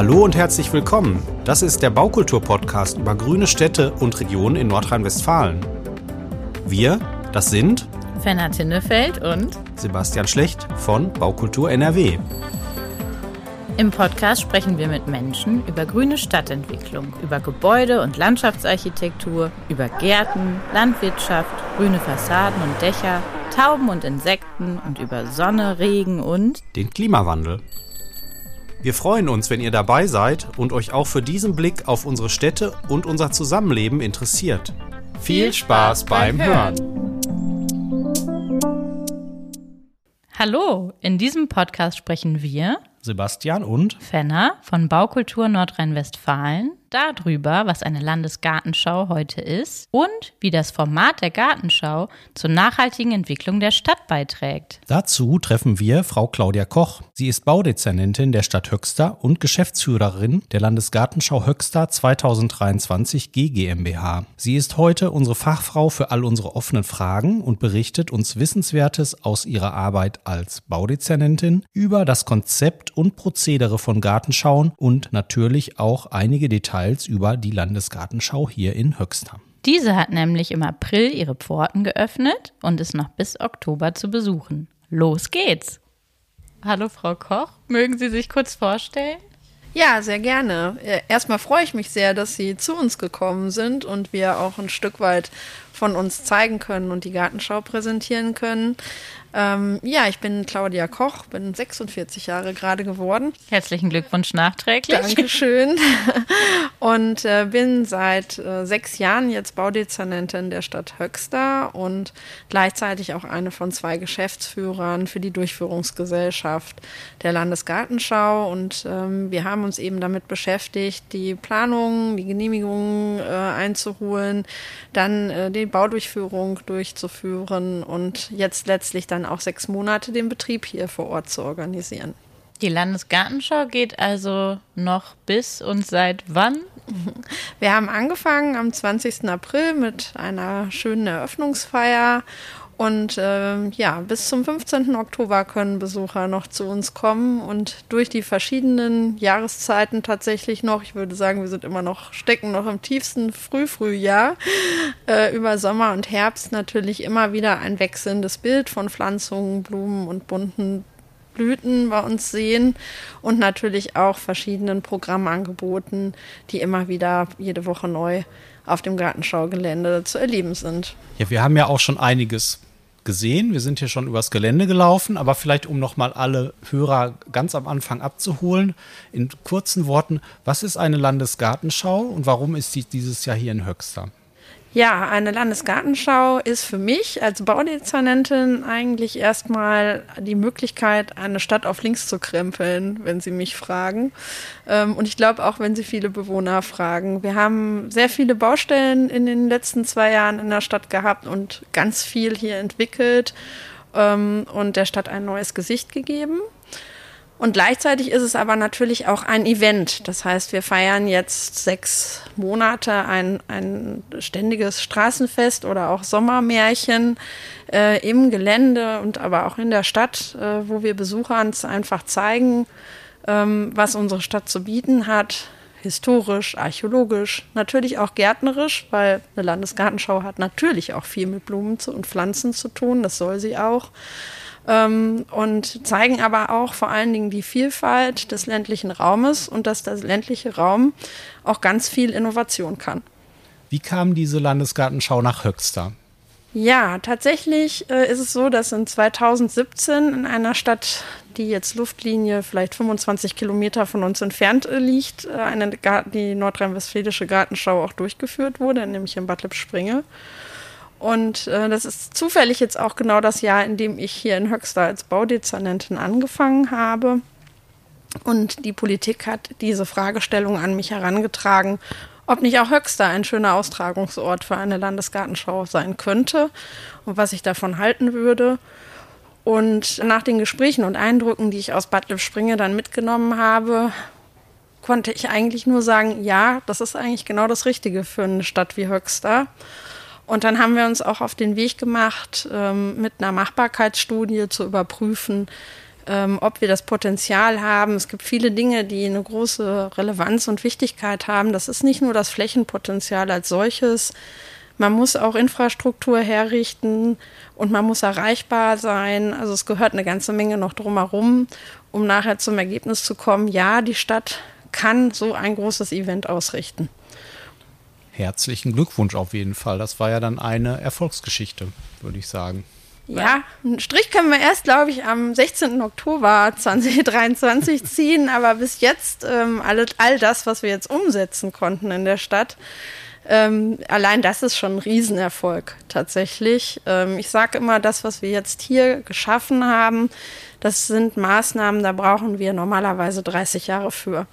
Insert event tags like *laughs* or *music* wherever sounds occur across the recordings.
Hallo und herzlich willkommen. Das ist der Baukultur-Podcast über grüne Städte und Regionen in Nordrhein-Westfalen. Wir, das sind Fenner Tinnefeld und Sebastian Schlecht von Baukultur NRW. Im Podcast sprechen wir mit Menschen über grüne Stadtentwicklung, über Gebäude- und Landschaftsarchitektur, über Gärten, Landwirtschaft, grüne Fassaden und Dächer, Tauben und Insekten und über Sonne, Regen und den Klimawandel. Wir freuen uns, wenn ihr dabei seid und euch auch für diesen Blick auf unsere Städte und unser Zusammenleben interessiert. Viel Spaß beim Hören! Hallo, in diesem Podcast sprechen wir Sebastian und Fenner von Baukultur Nordrhein-Westfalen darüber, was eine Landesgartenschau heute ist und wie das Format der Gartenschau zur nachhaltigen Entwicklung der Stadt beiträgt. Dazu treffen wir Frau Claudia Koch. Sie ist Baudezernentin der Stadt Höxter und Geschäftsführerin der Landesgartenschau Höxter 2023 GmbH. Sie ist heute unsere Fachfrau für all unsere offenen Fragen und berichtet uns Wissenswertes aus ihrer Arbeit als Baudezernentin über das Konzept und Prozedere von Gartenschauen und natürlich auch einige Details Details über die Landesgartenschau hier in Höxter. Diese hat nämlich im April ihre Pforten geöffnet und ist noch bis Oktober zu besuchen. Los geht's! Hallo Frau Koch, mögen Sie sich kurz vorstellen? Ja, sehr gerne. Äh, erstmal freue ich mich sehr, dass Sie zu uns gekommen sind und wir auch ein Stück weit von uns zeigen können und die Gartenschau präsentieren können. Ähm, ja, ich bin Claudia Koch, bin 46 Jahre gerade geworden. Herzlichen Glückwunsch nachträglich. Dankeschön. *laughs* Und äh, bin seit äh, sechs Jahren jetzt Baudezernentin der Stadt Höxter und gleichzeitig auch eine von zwei Geschäftsführern für die Durchführungsgesellschaft der Landesgartenschau. Und ähm, wir haben uns eben damit beschäftigt, die Planung, die Genehmigungen äh, einzuholen, dann äh, die Baudurchführung durchzuführen und jetzt letztlich dann auch sechs Monate den Betrieb hier vor Ort zu organisieren. Die Landesgartenschau geht also noch bis und seit wann? Wir haben angefangen am 20. April mit einer schönen Eröffnungsfeier und äh, ja, bis zum 15. Oktober können Besucher noch zu uns kommen und durch die verschiedenen Jahreszeiten tatsächlich noch, ich würde sagen, wir sind immer noch, stecken noch im tiefsten Frühfrühjahr, äh, über Sommer und Herbst natürlich immer wieder ein wechselndes Bild von Pflanzungen, Blumen und bunten Blüten bei uns sehen und natürlich auch verschiedenen Programmangeboten, die immer wieder jede Woche neu auf dem Gartenschaugelände zu erleben sind. Ja, wir haben ja auch schon einiges gesehen. Wir sind hier schon übers Gelände gelaufen, aber vielleicht um nochmal alle Hörer ganz am Anfang abzuholen, in kurzen Worten, was ist eine Landesgartenschau und warum ist sie dieses Jahr hier in Höxter? Ja, eine Landesgartenschau ist für mich als Baudezernentin eigentlich erstmal die Möglichkeit, eine Stadt auf links zu krempeln, wenn Sie mich fragen. Ähm, und ich glaube auch, wenn Sie viele Bewohner fragen. Wir haben sehr viele Baustellen in den letzten zwei Jahren in der Stadt gehabt und ganz viel hier entwickelt ähm, und der Stadt ein neues Gesicht gegeben. Und gleichzeitig ist es aber natürlich auch ein Event. Das heißt, wir feiern jetzt sechs Monate ein, ein ständiges Straßenfest oder auch Sommermärchen äh, im Gelände und aber auch in der Stadt, äh, wo wir Besuchern einfach zeigen, ähm, was unsere Stadt zu bieten hat. Historisch, archäologisch, natürlich auch gärtnerisch, weil eine Landesgartenschau hat natürlich auch viel mit Blumen und Pflanzen zu tun. Das soll sie auch ähm, und zeigen aber auch vor allen Dingen die Vielfalt des ländlichen Raumes und dass der ländliche Raum auch ganz viel Innovation kann. Wie kam diese Landesgartenschau nach Höxter? Ja, tatsächlich äh, ist es so, dass in 2017 in einer Stadt, die jetzt Luftlinie vielleicht 25 Kilometer von uns entfernt äh, liegt, äh, eine, die nordrhein-westfälische Gartenschau auch durchgeführt wurde, nämlich in Bad Lippspringe. Und äh, das ist zufällig jetzt auch genau das Jahr, in dem ich hier in Höxter als Baudezernentin angefangen habe. Und die Politik hat diese Fragestellung an mich herangetragen, ob nicht auch Höxter ein schöner Austragungsort für eine Landesgartenschau sein könnte und was ich davon halten würde. Und nach den Gesprächen und Eindrücken, die ich aus Bad Lippspringe dann mitgenommen habe, konnte ich eigentlich nur sagen, ja, das ist eigentlich genau das Richtige für eine Stadt wie Höxter. Und dann haben wir uns auch auf den Weg gemacht, ähm, mit einer Machbarkeitsstudie zu überprüfen, ähm, ob wir das Potenzial haben. Es gibt viele Dinge, die eine große Relevanz und Wichtigkeit haben. Das ist nicht nur das Flächenpotenzial als solches. Man muss auch Infrastruktur herrichten und man muss erreichbar sein. Also es gehört eine ganze Menge noch drumherum, um nachher zum Ergebnis zu kommen, ja, die Stadt kann so ein großes Event ausrichten. Herzlichen Glückwunsch auf jeden Fall. Das war ja dann eine Erfolgsgeschichte, würde ich sagen. Ja, einen Strich können wir erst, glaube ich, am 16. Oktober 2023 *laughs* ziehen, aber bis jetzt ähm, all, all das, was wir jetzt umsetzen konnten in der Stadt, ähm, allein das ist schon ein Riesenerfolg tatsächlich. Ähm, ich sage immer, das, was wir jetzt hier geschaffen haben, das sind Maßnahmen, da brauchen wir normalerweise 30 Jahre für.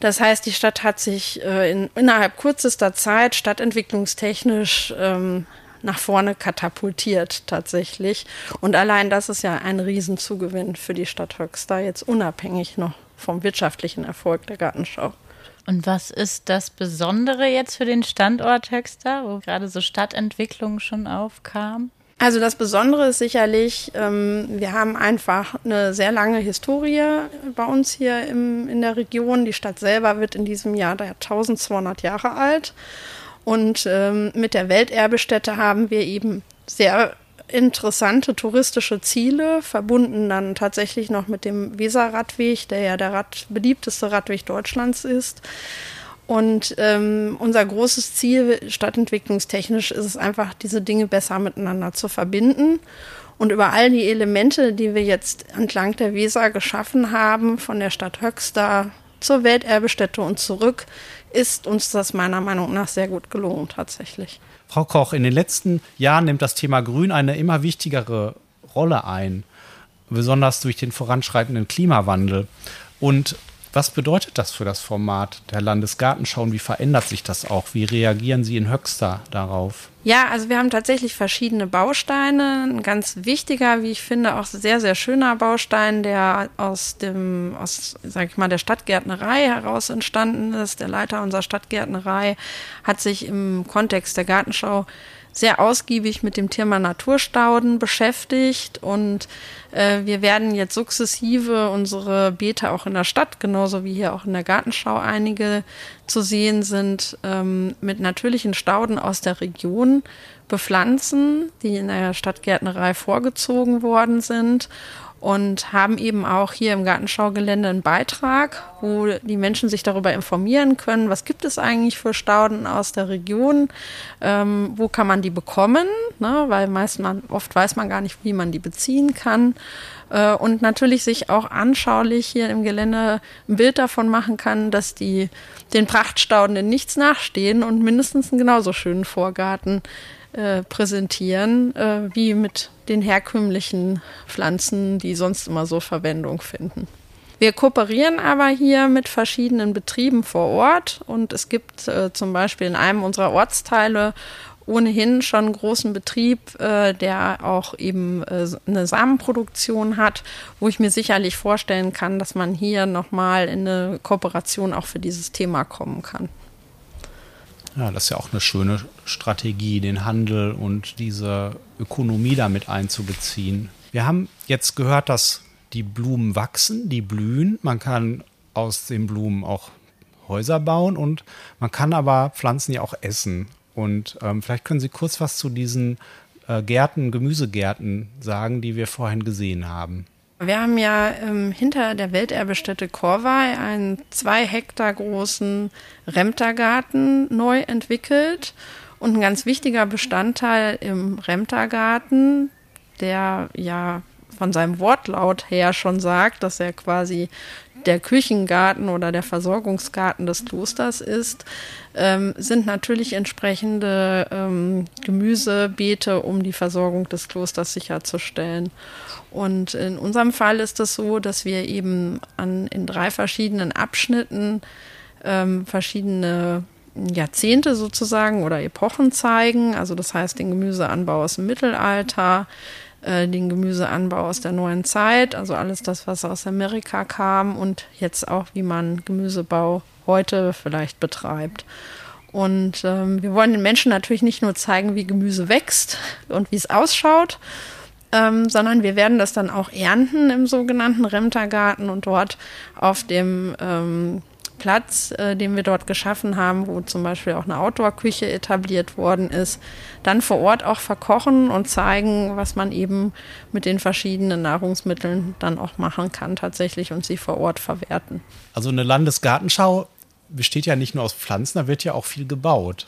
Das heißt, die Stadt hat sich äh, in, innerhalb kürzester Zeit stadtentwicklungstechnisch ähm, nach vorne katapultiert tatsächlich. Und allein das ist ja ein Riesenzugewinn für die Stadt Höxter, jetzt unabhängig noch vom wirtschaftlichen Erfolg der Gartenschau. Und was ist das Besondere jetzt für den Standort Höxter, wo gerade so Stadtentwicklung schon aufkam? Also das Besondere ist sicherlich, ähm, wir haben einfach eine sehr lange Historie bei uns hier im, in der Region. Die Stadt selber wird in diesem Jahr 1200 Jahre alt. Und ähm, mit der Welterbestätte haben wir eben sehr interessante touristische Ziele, verbunden dann tatsächlich noch mit dem Weserradweg, der ja der Rad beliebteste Radweg Deutschlands ist. Und ähm, unser großes Ziel stadtentwicklungstechnisch ist es einfach, diese Dinge besser miteinander zu verbinden. Und über all die Elemente, die wir jetzt entlang der Weser geschaffen haben, von der Stadt Höxter zur Welterbestätte und zurück, ist uns das meiner Meinung nach sehr gut gelungen tatsächlich. Frau Koch, in den letzten Jahren nimmt das Thema Grün eine immer wichtigere Rolle ein, besonders durch den voranschreitenden Klimawandel. Und was bedeutet das für das Format der Landesgartenschau und wie verändert sich das auch? Wie reagieren Sie in Höxter darauf? Ja, also wir haben tatsächlich verschiedene Bausteine. Ein ganz wichtiger, wie ich finde, auch sehr, sehr schöner Baustein, der aus dem, aus, sag ich mal, der Stadtgärtnerei heraus entstanden ist. Der Leiter unserer Stadtgärtnerei hat sich im Kontext der Gartenschau sehr ausgiebig mit dem Thema Naturstauden beschäftigt. Und äh, wir werden jetzt sukzessive unsere Beete auch in der Stadt, genauso wie hier auch in der Gartenschau einige zu sehen sind, ähm, mit natürlichen Stauden aus der Region bepflanzen, die in der Stadtgärtnerei vorgezogen worden sind und haben eben auch hier im Gartenschaugelände einen Beitrag, wo die Menschen sich darüber informieren können, was gibt es eigentlich für Stauden aus der Region, ähm, wo kann man die bekommen, ne? weil meist man, oft weiß man gar nicht, wie man die beziehen kann äh, und natürlich sich auch anschaulich hier im Gelände ein Bild davon machen kann, dass die den Prachtstauden in nichts nachstehen und mindestens einen genauso schönen Vorgarten äh, präsentieren, äh, wie mit den herkömmlichen Pflanzen, die sonst immer so Verwendung finden. Wir kooperieren aber hier mit verschiedenen Betrieben vor Ort und es gibt äh, zum Beispiel in einem unserer Ortsteile ohnehin schon einen großen Betrieb, äh, der auch eben äh, eine Samenproduktion hat, wo ich mir sicherlich vorstellen kann, dass man hier nochmal in eine Kooperation auch für dieses Thema kommen kann. Ja, das ist ja auch eine schöne Strategie, den Handel und diese Ökonomie damit einzubeziehen. Wir haben jetzt gehört, dass die Blumen wachsen, die blühen. Man kann aus den Blumen auch Häuser bauen und man kann aber Pflanzen ja auch essen. Und ähm, vielleicht können Sie kurz was zu diesen äh, Gärten, Gemüsegärten sagen, die wir vorhin gesehen haben. Wir haben ja ähm, hinter der Welterbestätte Korvei einen zwei Hektar großen Remtergarten neu entwickelt. Und ein ganz wichtiger Bestandteil im Remtergarten, der ja von seinem Wortlaut her schon sagt, dass er quasi der Küchengarten oder der Versorgungsgarten des Klosters ist, ähm, sind natürlich entsprechende ähm, Gemüsebeete, um die Versorgung des Klosters sicherzustellen. Und in unserem Fall ist es so, dass wir eben an, in drei verschiedenen Abschnitten ähm, verschiedene Jahrzehnte sozusagen oder Epochen zeigen. Also das heißt den Gemüseanbau aus dem Mittelalter, äh, den Gemüseanbau aus der neuen Zeit, also alles das, was aus Amerika kam und jetzt auch, wie man Gemüsebau heute vielleicht betreibt. Und ähm, wir wollen den Menschen natürlich nicht nur zeigen, wie Gemüse wächst und wie es ausschaut, ähm, sondern wir werden das dann auch ernten im sogenannten Remtergarten und dort auf dem ähm, Platz, äh, den wir dort geschaffen haben, wo zum Beispiel auch eine Outdoor-Küche etabliert worden ist, dann vor Ort auch verkochen und zeigen, was man eben mit den verschiedenen Nahrungsmitteln dann auch machen kann tatsächlich und sie vor Ort verwerten. Also eine Landesgartenschau besteht ja nicht nur aus Pflanzen, da wird ja auch viel gebaut.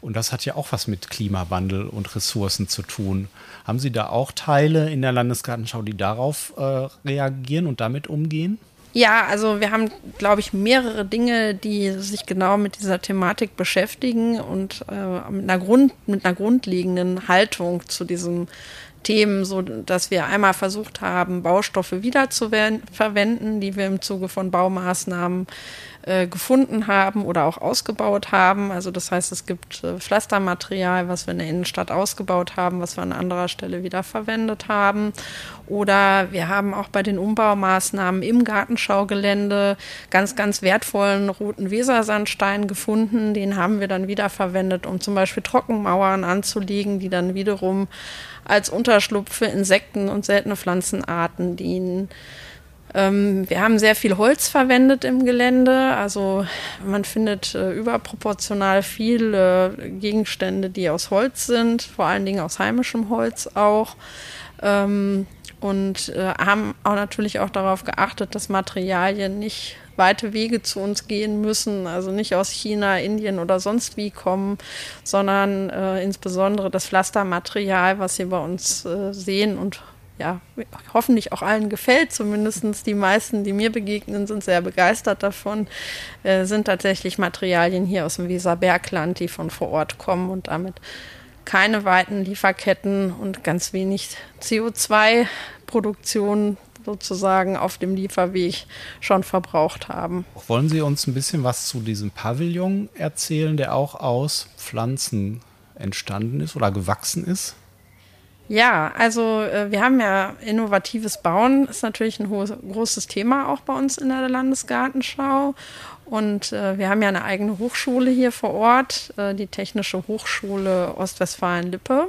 Und das hat ja auch was mit Klimawandel und Ressourcen zu tun. Haben Sie da auch Teile in der Landesgartenschau, die darauf äh, reagieren und damit umgehen? Ja, also wir haben, glaube ich, mehrere Dinge, die sich genau mit dieser Thematik beschäftigen und äh, mit, einer Grund, mit einer grundlegenden Haltung zu diesem Themen, so dass wir einmal versucht haben, Baustoffe wiederzuverwenden, die wir im Zuge von Baumaßnahmen äh, gefunden haben oder auch ausgebaut haben. Also das heißt, es gibt äh, Pflastermaterial, was wir in der Innenstadt ausgebaut haben, was wir an anderer Stelle wieder verwendet haben. Oder wir haben auch bei den Umbaumaßnahmen im Gartenschaugelände ganz, ganz wertvollen roten Wesersandstein gefunden. Den haben wir dann wieder verwendet, um zum Beispiel Trockenmauern anzulegen, die dann wiederum als Unterschlupf für Insekten und seltene Pflanzenarten dienen. Ähm, wir haben sehr viel Holz verwendet im Gelände. Also man findet äh, überproportional viele Gegenstände, die aus Holz sind, vor allen Dingen aus heimischem Holz auch. Ähm, und äh, haben auch natürlich auch darauf geachtet, dass Materialien nicht weite Wege zu uns gehen müssen, also nicht aus China, Indien oder sonst wie kommen, sondern äh, insbesondere das Pflastermaterial, was Sie bei uns äh, sehen und ja, hoffentlich auch allen gefällt, zumindest die meisten, die mir begegnen, sind sehr begeistert davon, äh, sind tatsächlich Materialien hier aus dem Weserbergland, die von vor Ort kommen und damit keine weiten Lieferketten und ganz wenig CO2-Produktion sozusagen auf dem Lieferweg schon verbraucht haben. Wollen Sie uns ein bisschen was zu diesem Pavillon erzählen, der auch aus Pflanzen entstanden ist oder gewachsen ist? Ja, also äh, wir haben ja innovatives Bauen, ist natürlich ein hohes, großes Thema auch bei uns in der Landesgartenschau. Und äh, wir haben ja eine eigene Hochschule hier vor Ort, äh, die Technische Hochschule Ostwestfalen-Lippe.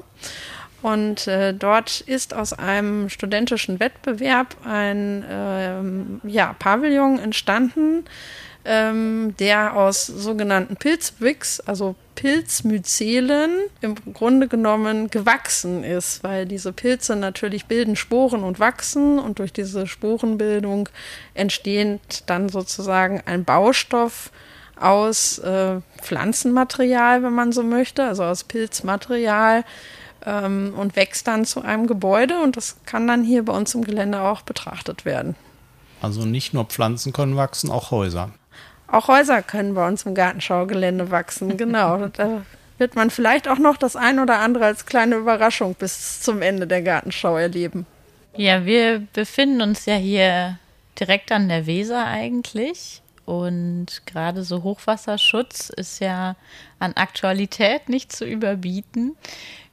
Und äh, dort ist aus einem studentischen Wettbewerb ein ähm, ja, Pavillon entstanden, ähm, der aus sogenannten Pilzbricks, also Pilzmyzelen, im Grunde genommen gewachsen ist, weil diese Pilze natürlich bilden Sporen und wachsen und durch diese Sporenbildung entsteht dann sozusagen ein Baustoff aus äh, Pflanzenmaterial, wenn man so möchte, also aus Pilzmaterial ähm, und wächst dann zu einem Gebäude und das kann dann hier bei uns im Gelände auch betrachtet werden. Also nicht nur Pflanzen können wachsen, auch Häuser. Auch Häuser können bei uns im Gartenschaugelände wachsen, genau. *laughs* da wird man vielleicht auch noch das ein oder andere als kleine Überraschung bis zum Ende der Gartenschau erleben. Ja, wir befinden uns ja hier direkt an der Weser eigentlich. Und gerade so Hochwasserschutz ist ja an Aktualität nicht zu überbieten.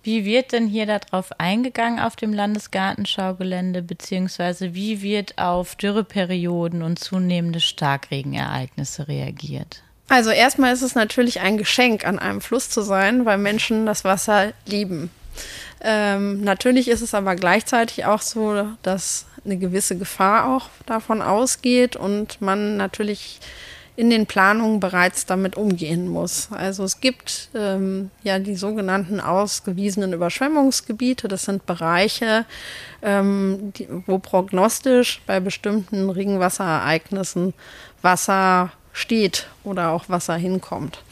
Wie wird denn hier darauf eingegangen auf dem Landesgartenschaugelände, beziehungsweise wie wird auf Dürreperioden und zunehmende Starkregenereignisse reagiert? Also erstmal ist es natürlich ein Geschenk, an einem Fluss zu sein, weil Menschen das Wasser lieben. Ähm, natürlich ist es aber gleichzeitig auch so, dass eine gewisse Gefahr auch davon ausgeht und man natürlich in den Planungen bereits damit umgehen muss. Also es gibt ähm, ja die sogenannten ausgewiesenen Überschwemmungsgebiete. Das sind Bereiche, ähm, die, wo prognostisch bei bestimmten Regenwasserereignissen Wasser steht oder auch Wasser hinkommt.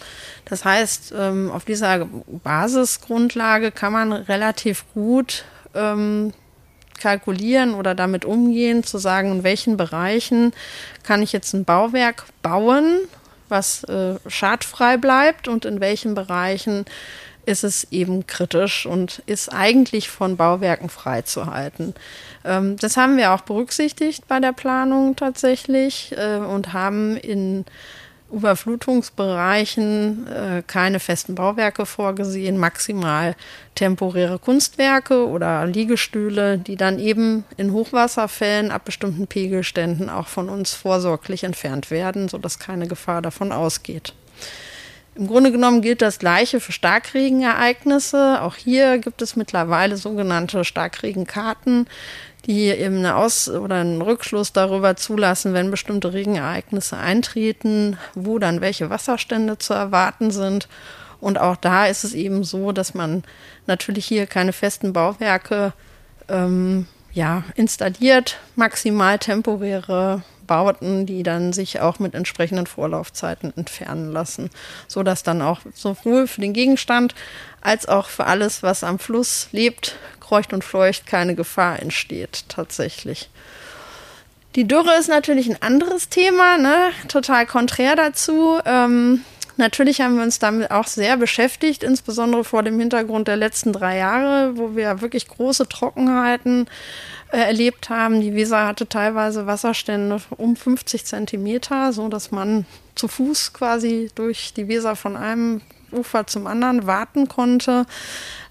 Das heißt, ähm, auf dieser Basisgrundlage kann man relativ gut ähm, kalkulieren oder damit umgehen, zu sagen, in welchen Bereichen kann ich jetzt ein Bauwerk bauen, was äh, schadfrei bleibt und in welchen Bereichen ist es eben kritisch und ist eigentlich von Bauwerken freizuhalten. Ähm, das haben wir auch berücksichtigt bei der Planung tatsächlich äh, und haben in Überflutungsbereichen äh, keine festen Bauwerke vorgesehen, maximal temporäre Kunstwerke oder Liegestühle, die dann eben in Hochwasserfällen ab bestimmten Pegelständen auch von uns vorsorglich entfernt werden, sodass keine Gefahr davon ausgeht. Im Grunde genommen gilt das Gleiche für Starkregenereignisse. Auch hier gibt es mittlerweile sogenannte Starkregenkarten, die eben eine Aus- oder einen Rückschluss darüber zulassen, wenn bestimmte Regenereignisse eintreten, wo dann welche Wasserstände zu erwarten sind. Und auch da ist es eben so, dass man natürlich hier keine festen Bauwerke ähm, ja, installiert, maximal temporäre Bauten, die dann sich auch mit entsprechenden Vorlaufzeiten entfernen lassen, so dass dann auch sowohl für den Gegenstand als auch für alles, was am Fluss lebt, kreucht und fleucht, keine Gefahr entsteht tatsächlich. Die Dürre ist natürlich ein anderes Thema, ne? total konträr dazu. Ähm, natürlich haben wir uns damit auch sehr beschäftigt, insbesondere vor dem Hintergrund der letzten drei Jahre, wo wir wirklich große Trockenheiten äh, erlebt haben. Die Weser hatte teilweise Wasserstände um 50 Zentimeter, so dass man zu Fuß quasi durch die Weser von einem Ufer zum anderen warten konnte.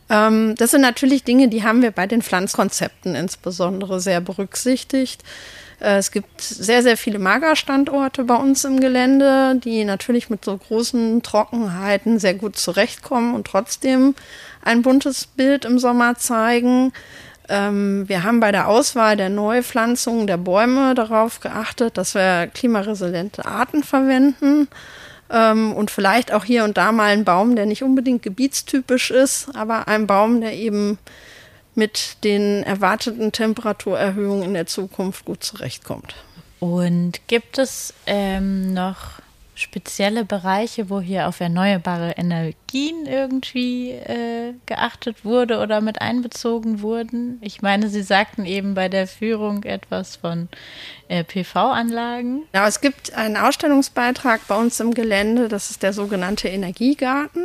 Ähm, das sind natürlich Dinge, die haben wir bei den Pflanzkonzepten insbesondere sehr berücksichtigt. Äh, es gibt sehr, sehr viele Magerstandorte bei uns im Gelände, die natürlich mit so großen Trockenheiten sehr gut zurechtkommen und trotzdem ein buntes Bild im Sommer zeigen. Ähm, wir haben bei der Auswahl der Neupflanzungen der Bäume darauf geachtet, dass wir klimaresiliente Arten verwenden ähm, und vielleicht auch hier und da mal einen Baum, der nicht unbedingt gebietstypisch ist, aber ein Baum, der eben mit den erwarteten Temperaturerhöhungen in der Zukunft gut zurechtkommt. Und gibt es ähm, noch spezielle Bereiche, wo hier auf erneuerbare Energien irgendwie äh, geachtet wurde oder mit einbezogen wurden? Ich meine, Sie sagten eben bei der Führung etwas von äh, PV-Anlagen. Ja, es gibt einen Ausstellungsbeitrag bei uns im Gelände, das ist der sogenannte Energiegarten.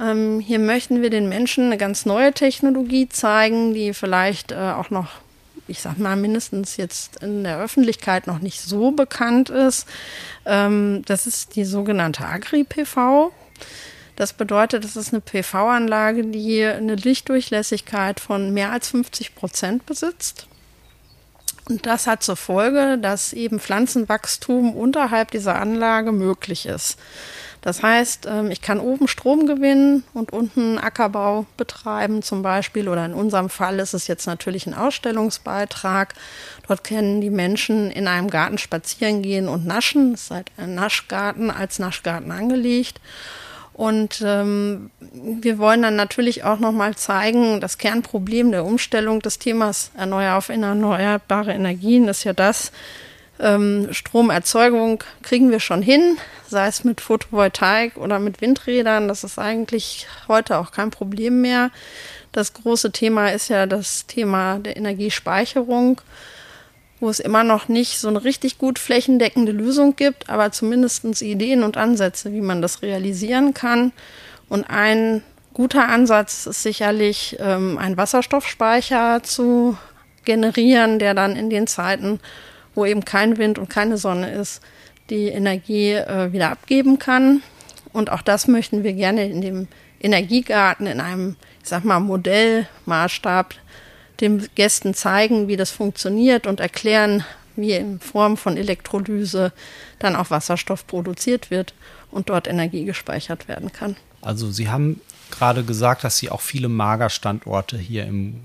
Ähm, hier möchten wir den Menschen eine ganz neue Technologie zeigen, die vielleicht äh, auch noch ich sag mal, mindestens jetzt in der Öffentlichkeit noch nicht so bekannt ist. Ähm, das ist die sogenannte Agri-PV. Das bedeutet, das ist eine PV-Anlage, die eine Lichtdurchlässigkeit von mehr als 50 Prozent besitzt. Und das hat zur Folge, dass eben Pflanzenwachstum unterhalb dieser Anlage möglich ist. Das heißt, ähm, ich kann oben Strom gewinnen und unten Ackerbau betreiben zum Beispiel. Oder in unserem Fall ist es jetzt natürlich ein Ausstellungsbeitrag. Dort können die Menschen in einem Garten spazieren gehen und naschen. Es ist halt ein Naschgarten als Naschgarten angelegt. Und ähm, wir wollen dann natürlich auch nochmal zeigen, das Kernproblem der Umstellung des Themas Erneuer auf erneuerbare Energien ist ja das, ähm, Stromerzeugung kriegen wir schon hin, sei es mit Photovoltaik oder mit Windrädern. Das ist eigentlich heute auch kein Problem mehr. Das große Thema ist ja das Thema der Energiespeicherung, wo es immer noch nicht so eine richtig gut flächendeckende Lösung gibt, aber zumindest Ideen und Ansätze, wie man das realisieren kann. Und ein guter Ansatz ist sicherlich, ähm, einen Wasserstoffspeicher zu generieren, der dann in den Zeiten wo eben kein Wind und keine Sonne ist, die Energie äh, wieder abgeben kann. Und auch das möchten wir gerne in dem Energiegarten in einem, ich sag mal, Modellmaßstab den Gästen zeigen, wie das funktioniert und erklären, wie in Form von Elektrolyse dann auch Wasserstoff produziert wird und dort Energie gespeichert werden kann. Also Sie haben gerade gesagt, dass Sie auch viele Magerstandorte hier im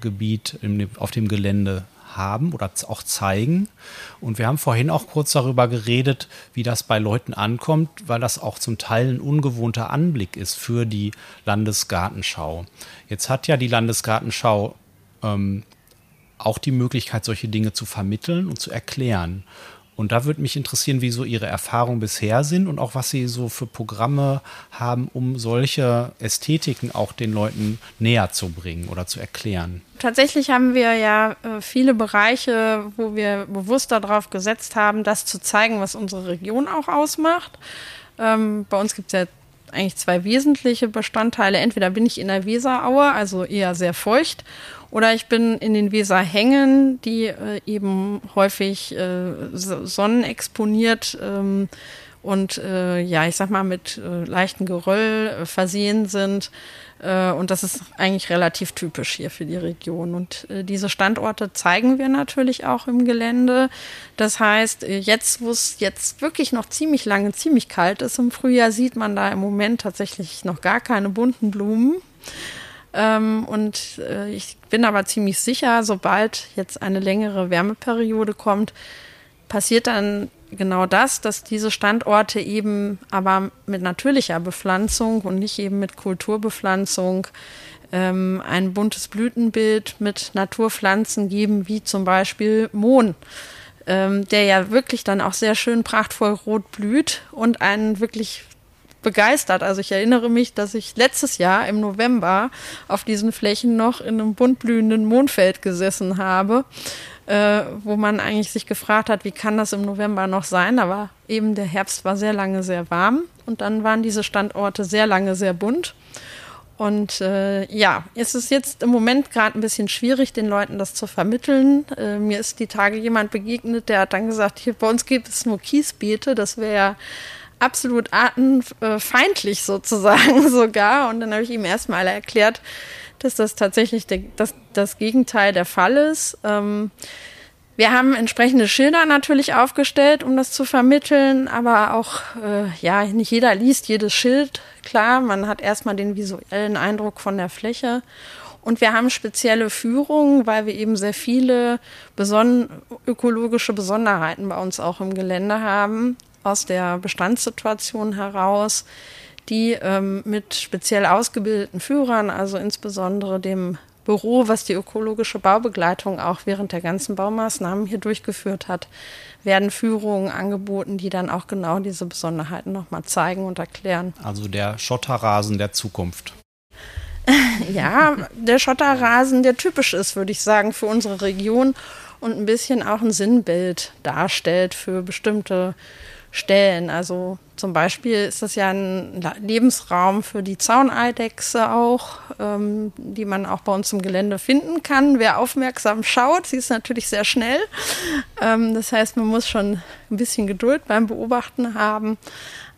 Gebiet, im, auf dem Gelände haben oder auch zeigen. Und wir haben vorhin auch kurz darüber geredet, wie das bei Leuten ankommt, weil das auch zum Teil ein ungewohnter Anblick ist für die Landesgartenschau. Jetzt hat ja die Landesgartenschau ähm, auch die Möglichkeit, solche Dinge zu vermitteln und zu erklären. Und da würde mich interessieren, wie so Ihre Erfahrungen bisher sind und auch was Sie so für Programme haben, um solche Ästhetiken auch den Leuten näher zu bringen oder zu erklären. Tatsächlich haben wir ja äh, viele Bereiche, wo wir bewusst darauf gesetzt haben, das zu zeigen, was unsere Region auch ausmacht. Ähm, bei uns gibt es ja eigentlich zwei wesentliche Bestandteile. Entweder bin ich in der Weseraue, also eher sehr feucht, oder ich bin in den Weserhängen, die äh, eben häufig äh, sonnenexponiert ähm, und äh, ja, ich sag mal, mit äh, leichten Geröll äh, versehen sind. Äh, und das ist eigentlich relativ typisch hier für die Region. Und äh, diese Standorte zeigen wir natürlich auch im Gelände. Das heißt, äh, jetzt, wo es jetzt wirklich noch ziemlich lange, ziemlich kalt ist im Frühjahr, sieht man da im Moment tatsächlich noch gar keine bunten Blumen. Ähm, und äh, ich bin aber ziemlich sicher, sobald jetzt eine längere Wärmeperiode kommt, passiert dann genau das, dass diese Standorte eben aber mit natürlicher Bepflanzung und nicht eben mit Kulturbepflanzung ähm, ein buntes Blütenbild mit Naturpflanzen geben, wie zum Beispiel Mohn, ähm, der ja wirklich dann auch sehr schön prachtvoll rot blüht und einen wirklich begeistert. Also ich erinnere mich, dass ich letztes Jahr im November auf diesen Flächen noch in einem bunt blühenden Mondfeld gesessen habe äh, wo man eigentlich sich gefragt hat, wie kann das im November noch sein? Aber eben der Herbst war sehr lange sehr warm und dann waren diese Standorte sehr lange sehr bunt. Und äh, ja, es ist jetzt im Moment gerade ein bisschen schwierig, den Leuten das zu vermitteln. Äh, mir ist die Tage jemand begegnet, der hat dann gesagt, hier bei uns gibt es nur Kiesbeete, das wäre absolut artenfeindlich sozusagen *laughs* sogar. Und dann habe ich ihm erstmal erklärt, dass das tatsächlich der, das, das Gegenteil der Fall ist. Ähm, wir haben entsprechende Schilder natürlich aufgestellt, um das zu vermitteln, aber auch, äh, ja, nicht jeder liest jedes Schild. Klar, man hat erstmal den visuellen Eindruck von der Fläche. Und wir haben spezielle Führungen, weil wir eben sehr viele beson ökologische Besonderheiten bei uns auch im Gelände haben, aus der Bestandssituation heraus die ähm, mit speziell ausgebildeten Führern, also insbesondere dem Büro, was die ökologische Baubegleitung auch während der ganzen Baumaßnahmen hier durchgeführt hat, werden Führungen angeboten, die dann auch genau diese Besonderheiten nochmal zeigen und erklären. Also der Schotterrasen der Zukunft. *laughs* ja, der Schotterrasen, der typisch ist, würde ich sagen, für unsere Region und ein bisschen auch ein Sinnbild darstellt für bestimmte Stellen. Also zum Beispiel ist das ja ein Lebensraum für die Zauneidechse auch, ähm, die man auch bei uns im Gelände finden kann. Wer aufmerksam schaut, sie ist natürlich sehr schnell. Ähm, das heißt, man muss schon ein bisschen Geduld beim Beobachten haben.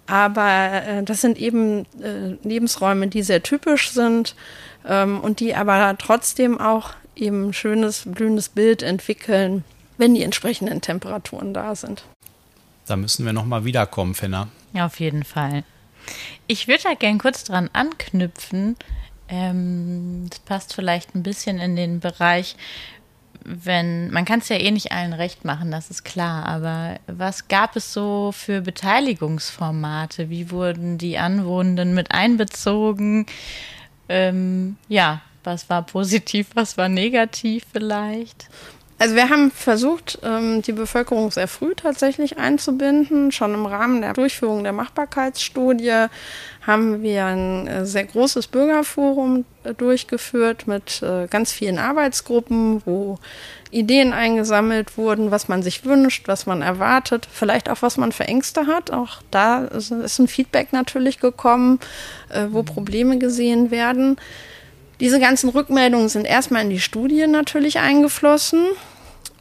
Aber äh, das sind eben äh, Lebensräume, die sehr typisch sind ähm, und die aber trotzdem auch eben ein schönes, blühendes Bild entwickeln, wenn die entsprechenden Temperaturen da sind. Da müssen wir nochmal wiederkommen, Fenner. Ja, auf jeden Fall. Ich würde da gern kurz dran anknüpfen. Ähm, das passt vielleicht ein bisschen in den Bereich, wenn, man kann es ja eh nicht allen recht machen, das ist klar, aber was gab es so für Beteiligungsformate? Wie wurden die Anwohnenden mit einbezogen? Ähm, ja, was war positiv, was war negativ vielleicht? Also wir haben versucht, ähm, die Bevölkerung sehr früh tatsächlich einzubinden. Schon im Rahmen der Durchführung der Machbarkeitsstudie haben wir ein äh, sehr großes Bürgerforum äh, durchgeführt mit äh, ganz vielen Arbeitsgruppen, wo Ideen eingesammelt wurden, was man sich wünscht, was man erwartet, vielleicht auch was man für Ängste hat. Auch da ist ein Feedback natürlich gekommen, wo Probleme gesehen werden. Diese ganzen Rückmeldungen sind erstmal in die Studie natürlich eingeflossen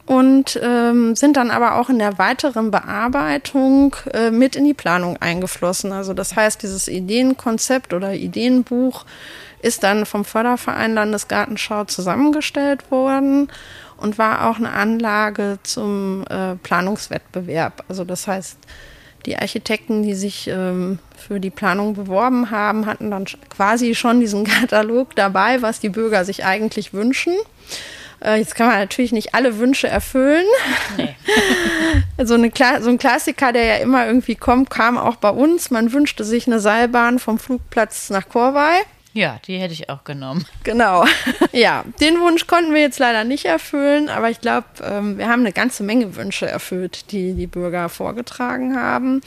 und ähm, sind dann aber auch in der weiteren Bearbeitung äh, mit in die Planung eingeflossen. Also das heißt, dieses Ideenkonzept oder Ideenbuch ist dann vom Förderverein Landesgartenschau zusammengestellt worden und war auch eine Anlage zum äh, Planungswettbewerb. Also das heißt, die Architekten, die sich ähm, für die Planung beworben haben, hatten dann quasi schon diesen *laughs* Katalog dabei, was die Bürger sich eigentlich wünschen. Äh, jetzt kann man natürlich nicht alle Wünsche erfüllen. Nee. *laughs* so, eine, so ein Klassiker, der ja immer irgendwie kommt, kam auch bei uns. Man wünschte sich eine Seilbahn vom Flugplatz nach Korwei. Ja, die hätte ich auch genommen. *laughs* Genau. Ja, den Wunsch konnten wir jetzt leider nicht erfüllen, aber ich glaube, ähm, wir haben eine ganze Menge Wünsche erfüllt, die die Bürger vorgetragen haben.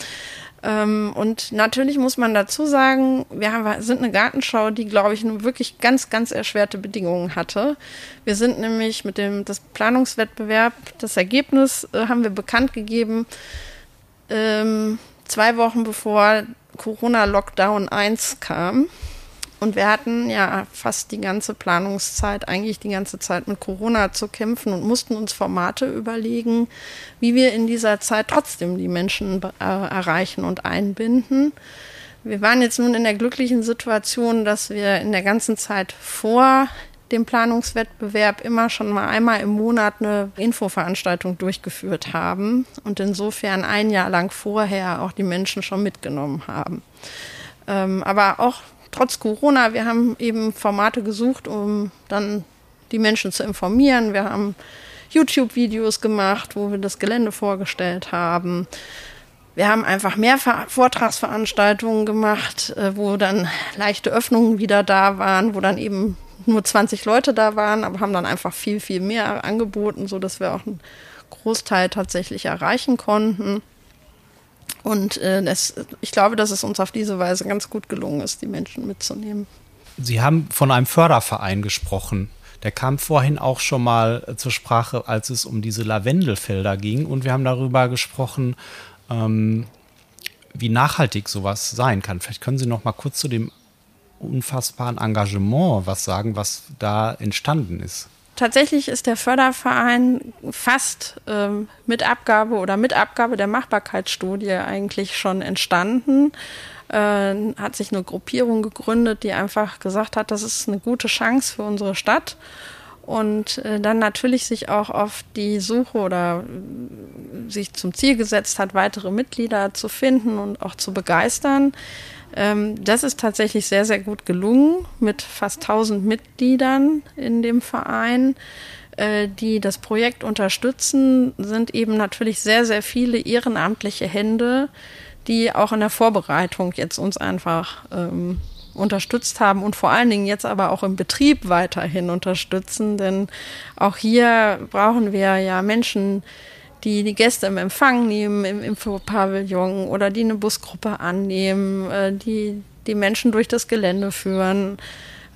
Ähm, und natürlich muss man dazu sagen, wir haben, sind eine Gartenschau, die, glaube ich, nun wirklich ganz, ganz erschwerte Bedingungen hatte. Wir sind nämlich mit dem das Planungswettbewerb, das Ergebnis äh, haben wir bekannt gegeben, ähm, zwei Wochen bevor Corona-Lockdown 1 kam. Und wir hatten ja fast die ganze Planungszeit, eigentlich die ganze Zeit mit Corona zu kämpfen und mussten uns Formate überlegen, wie wir in dieser Zeit trotzdem die Menschen äh, erreichen und einbinden. Wir waren jetzt nun in der glücklichen Situation, dass wir in der ganzen Zeit vor dem Planungswettbewerb immer schon mal einmal im Monat eine Infoveranstaltung durchgeführt haben und insofern ein Jahr lang vorher auch die Menschen schon mitgenommen haben. Ähm, aber auch trotz Corona, wir haben eben Formate gesucht, um dann die Menschen zu informieren. Wir haben YouTube-Videos gemacht, wo wir das Gelände vorgestellt haben. Wir haben einfach mehr Vortragsveranstaltungen gemacht, äh, wo dann leichte Öffnungen wieder da waren, wo dann eben nur 20 Leute da waren, aber haben dann einfach viel, viel mehr angeboten, sodass wir auch einen Großteil tatsächlich erreichen konnten. Und äh, das, ich glaube, dass es uns auf diese Weise ganz gut gelungen ist, die Menschen mitzunehmen. Sie haben von einem Förderverein gesprochen. Der kam vorhin auch schon mal äh, zur Sprache, als es um diese Lavendelfelder ging. Und wir haben darüber gesprochen, ähm, wie nachhaltig sowas sein kann. Vielleicht können Sie noch mal kurz zu dem unfassbaren Engagement was sagen, was da entstanden ist. Tatsächlich ist der Förderverein fast ähm, mit Abgabe oder mit Abgabe der Machbarkeitsstudie eigentlich schon entstanden. Äh, hat sich eine Gruppierung gegründet, die einfach gesagt hat, das ist eine gute Chance für unsere Stadt. Und äh, dann natürlich sich auch auf die Suche oder sich zum Ziel gesetzt hat, weitere Mitglieder zu finden und auch zu begeistern. Ähm, das ist tatsächlich sehr, sehr gut gelungen mit fast 1000 Mitgliedern in dem Verein, äh, die das Projekt unterstützen, sind eben natürlich sehr, sehr viele ehrenamtliche Hände, die auch in der Vorbereitung jetzt uns einfach ähm, unterstützt haben und vor allen Dingen jetzt aber auch im Betrieb weiterhin unterstützen, denn auch hier brauchen wir ja Menschen, die die Gäste im Empfang nehmen, im Infopavillon oder die eine Busgruppe annehmen, äh, die die Menschen durch das Gelände führen.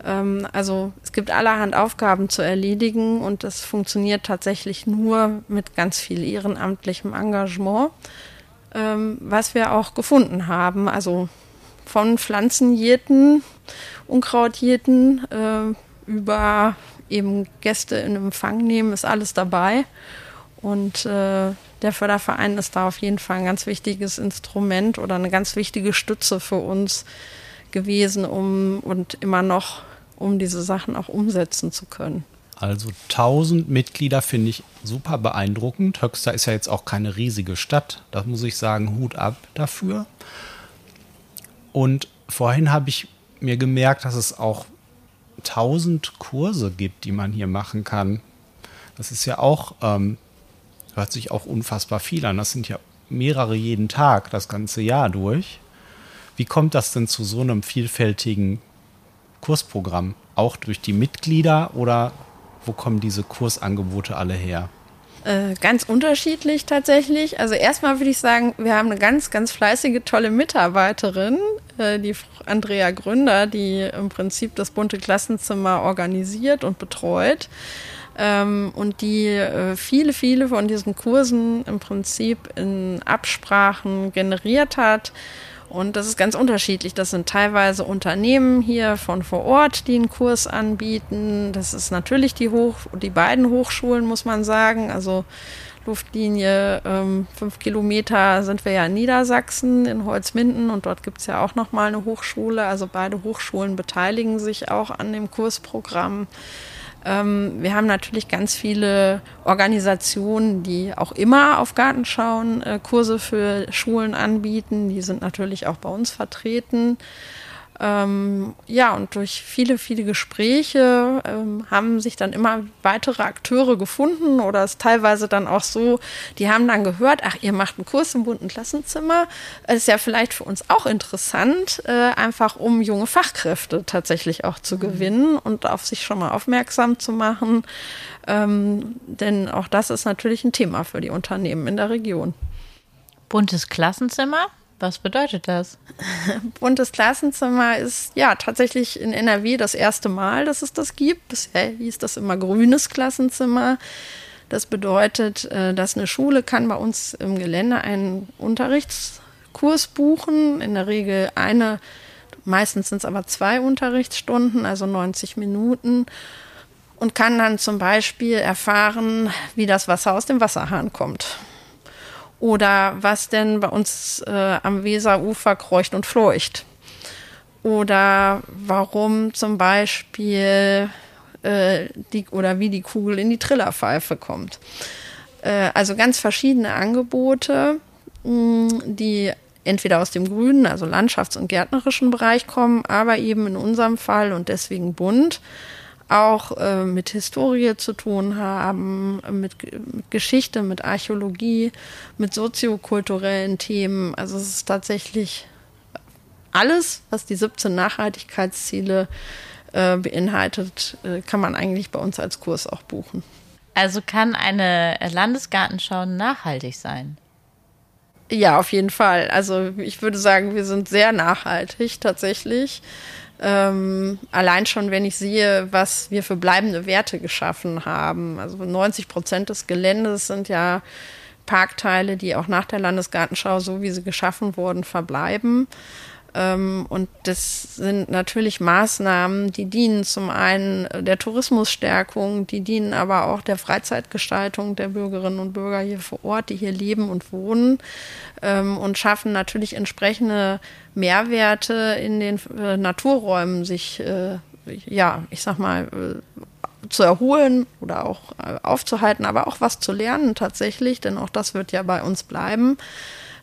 Ähm, also es gibt allerhand Aufgaben zu erledigen und das funktioniert tatsächlich nur mit ganz viel ehrenamtlichem Engagement, ähm, was wir auch gefunden haben. Also von Pflanzenjäten, Unkrautjäten äh, über eben Gäste in Empfang nehmen, ist alles dabei. Und äh, der Förderverein ist da auf jeden Fall ein ganz wichtiges Instrument oder eine ganz wichtige Stütze für uns gewesen, um und immer noch, um diese Sachen auch umsetzen zu können. Also 1000 Mitglieder finde ich super beeindruckend. Höxter ist ja jetzt auch keine riesige Stadt. Das muss ich sagen, Hut ab dafür. Und vorhin habe ich mir gemerkt, dass es auch 1000 Kurse gibt, die man hier machen kann. Das ist ja auch ähm, hört sich auch unfassbar viel an. Das sind ja mehrere jeden Tag, das ganze Jahr durch. Wie kommt das denn zu so einem vielfältigen Kursprogramm? Auch durch die Mitglieder oder wo kommen diese Kursangebote alle her? Äh, ganz unterschiedlich tatsächlich. Also erstmal würde ich sagen, wir haben eine ganz, ganz fleißige, tolle Mitarbeiterin, äh, die Andrea Gründer, die im Prinzip das bunte Klassenzimmer organisiert und betreut ähm, und die äh, viele, viele von diesen Kursen im Prinzip in Absprachen generiert hat. Und das ist ganz unterschiedlich. Das sind teilweise Unternehmen hier von vor Ort, die einen Kurs anbieten. Das ist natürlich die Hoch, die beiden Hochschulen, muss man sagen. Also Luftlinie ähm, fünf Kilometer sind wir ja in Niedersachsen, in Holzminden und dort gibt es ja auch nochmal eine Hochschule. Also beide Hochschulen beteiligen sich auch an dem Kursprogramm. Ähm, wir haben natürlich ganz viele Organisationen, die auch immer auf Gartenschauen äh, Kurse für Schulen anbieten. Die sind natürlich auch bei uns vertreten. Ähm, ja, und durch viele, viele Gespräche ähm, haben sich dann immer weitere Akteure gefunden oder es teilweise dann auch so, die haben dann gehört, ach, ihr macht einen Kurs im bunten Klassenzimmer. Das ist ja vielleicht für uns auch interessant, äh, einfach um junge Fachkräfte tatsächlich auch zu mhm. gewinnen und auf sich schon mal aufmerksam zu machen. Ähm, denn auch das ist natürlich ein Thema für die Unternehmen in der Region. Buntes Klassenzimmer? Was bedeutet das? *laughs* Buntes Klassenzimmer ist ja tatsächlich in NRW das erste Mal, dass es das gibt. Bisher hieß das immer grünes Klassenzimmer. Das bedeutet, äh, dass eine Schule kann bei uns im Gelände einen Unterrichtskurs buchen, in der Regel eine Meistens sind es aber zwei Unterrichtsstunden, also 90 Minuten. Und kann dann zum Beispiel erfahren, wie das Wasser aus dem Wasserhahn kommt. Oder was denn bei uns äh, am Weserufer kreucht und fleucht. Oder warum zum Beispiel äh, die, oder wie die Kugel in die Trillerpfeife kommt. Äh, also ganz verschiedene Angebote, mh, die entweder aus dem grünen, also landschafts- und gärtnerischen Bereich kommen, aber eben in unserem Fall und deswegen bunt auch äh, mit Historie zu tun haben, mit, mit, Geschichte, mit Archäologie, mit soziokulturellen Themen. Also es ist tatsächlich alles, was die 17 Nachhaltigkeitsziele äh, beinhaltet, äh, kann man eigentlich bei uns als Kurs auch buchen. Also kann eine Landesgartenschau nachhaltig sein? Ja, auf jeden Fall. Also ich würde sagen, wir sind sehr nachhaltig tatsächlich. Ähm, allein schon, wenn ich sehe, was wir für bleibende Werte geschaffen haben. Also 90 Prozent des Geländes sind ja Parkteile, die auch nach der Landesgartenschau, so wie sie geschaffen wurden, verbleiben. Ähm, und das sind natürlich Maßnahmen, die dienen zum einen der Tourismusstärkung, die dienen aber auch der Freizeitgestaltung der Bürgerinnen und Bürger hier vor Ort, die hier leben und wohnen ähm, und schaffen natürlich entsprechende Mehrwerte in den äh, Naturräumen, sich, äh, ja, ich sag mal, äh, zu erholen oder auch aufzuhalten, aber auch was zu lernen tatsächlich, denn auch das wird ja bei uns bleiben.